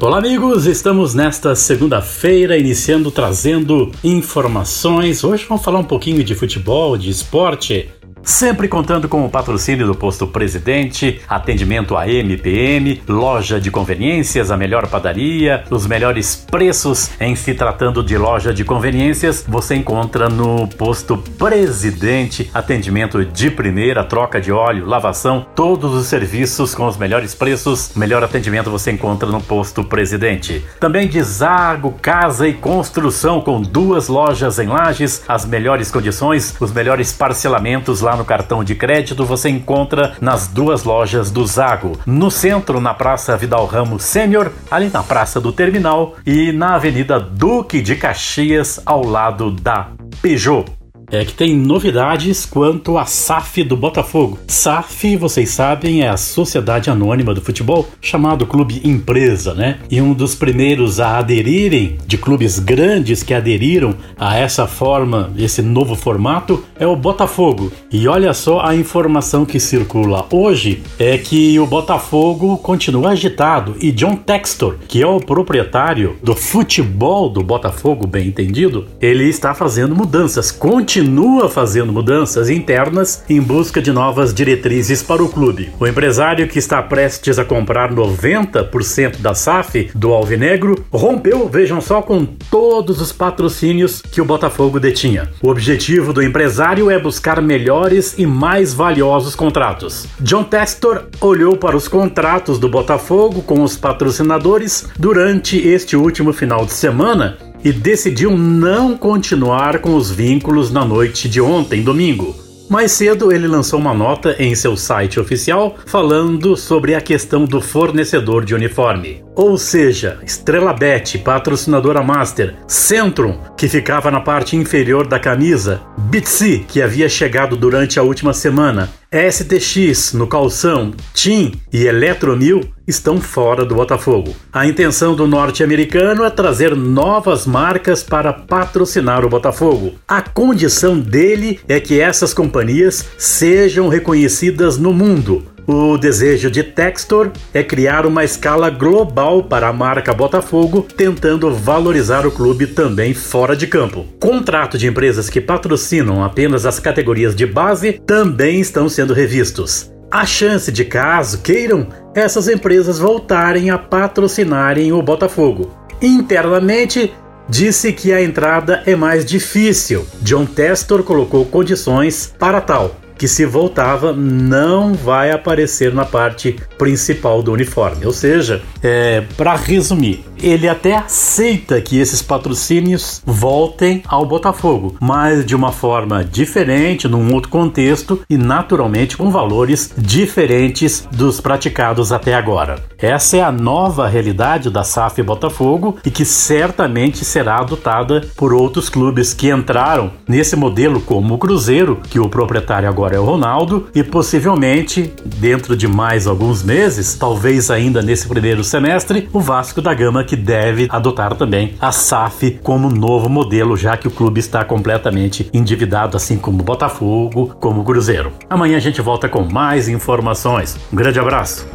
Olá, amigos! Estamos nesta segunda-feira iniciando trazendo informações. Hoje vamos falar um pouquinho de futebol, de esporte. Sempre contando com o patrocínio do Posto Presidente, atendimento a MPM, loja de conveniências, a melhor padaria, os melhores preços. Em se tratando de loja de conveniências, você encontra no Posto Presidente, atendimento de primeira, troca de óleo, lavação, todos os serviços com os melhores preços, melhor atendimento você encontra no Posto Presidente. Também de Zago, Casa e Construção com duas lojas em Lages, as melhores condições, os melhores parcelamentos lá no cartão de crédito você encontra nas duas lojas do Zago, no centro na Praça Vidal Ramos Sênior, ali na Praça do Terminal e na Avenida Duque de Caxias, ao lado da Peugeot é que tem novidades quanto à SAF do Botafogo. SAF, vocês sabem, é a Sociedade Anônima do Futebol, chamado Clube Empresa, né? E um dos primeiros a aderirem, de clubes grandes que aderiram a essa forma, esse novo formato, é o Botafogo. E olha só a informação que circula hoje é que o Botafogo continua agitado e John Textor, que é o proprietário do futebol do Botafogo, bem entendido, ele está fazendo mudanças. Continua continua fazendo mudanças internas em busca de novas diretrizes para o clube. O empresário que está prestes a comprar 90% da SAF do Alvinegro rompeu, vejam só, com todos os patrocínios que o Botafogo detinha. O objetivo do empresário é buscar melhores e mais valiosos contratos. John Testor olhou para os contratos do Botafogo com os patrocinadores durante este último final de semana e decidiu não continuar com os vínculos na noite de ontem, domingo. Mais cedo, ele lançou uma nota em seu site oficial falando sobre a questão do fornecedor de uniforme. Ou seja, Estrela Bet, patrocinadora master, Centrum, que ficava na parte inferior da camisa, Bitsy, que havia chegado durante a última semana, STX no calção, TIM e Eletromil estão fora do Botafogo. A intenção do norte-americano é trazer novas marcas para patrocinar o Botafogo. A condição dele é que essas companhias sejam reconhecidas no mundo, o desejo de Textor é criar uma escala global para a marca Botafogo, tentando valorizar o clube também fora de campo. Contrato de empresas que patrocinam apenas as categorias de base também estão sendo revistos. A chance de caso queiram essas empresas voltarem a patrocinarem o Botafogo. Internamente, disse que a entrada é mais difícil. John Testor colocou condições para tal que se voltava não vai aparecer na parte principal do uniforme. Ou seja, é, para resumir, ele até aceita que esses patrocínios voltem ao Botafogo, mas de uma forma diferente, num outro contexto e naturalmente com valores diferentes dos praticados até agora. Essa é a nova realidade da SAF Botafogo e que certamente será adotada por outros clubes que entraram nesse modelo, como o Cruzeiro, que o proprietário agora é o Ronaldo e possivelmente, dentro de mais alguns meses, talvez ainda nesse primeiro semestre, o Vasco da Gama que deve adotar também a SAF como novo modelo, já que o clube está completamente endividado, assim como o Botafogo, como o Cruzeiro. Amanhã a gente volta com mais informações. Um grande abraço.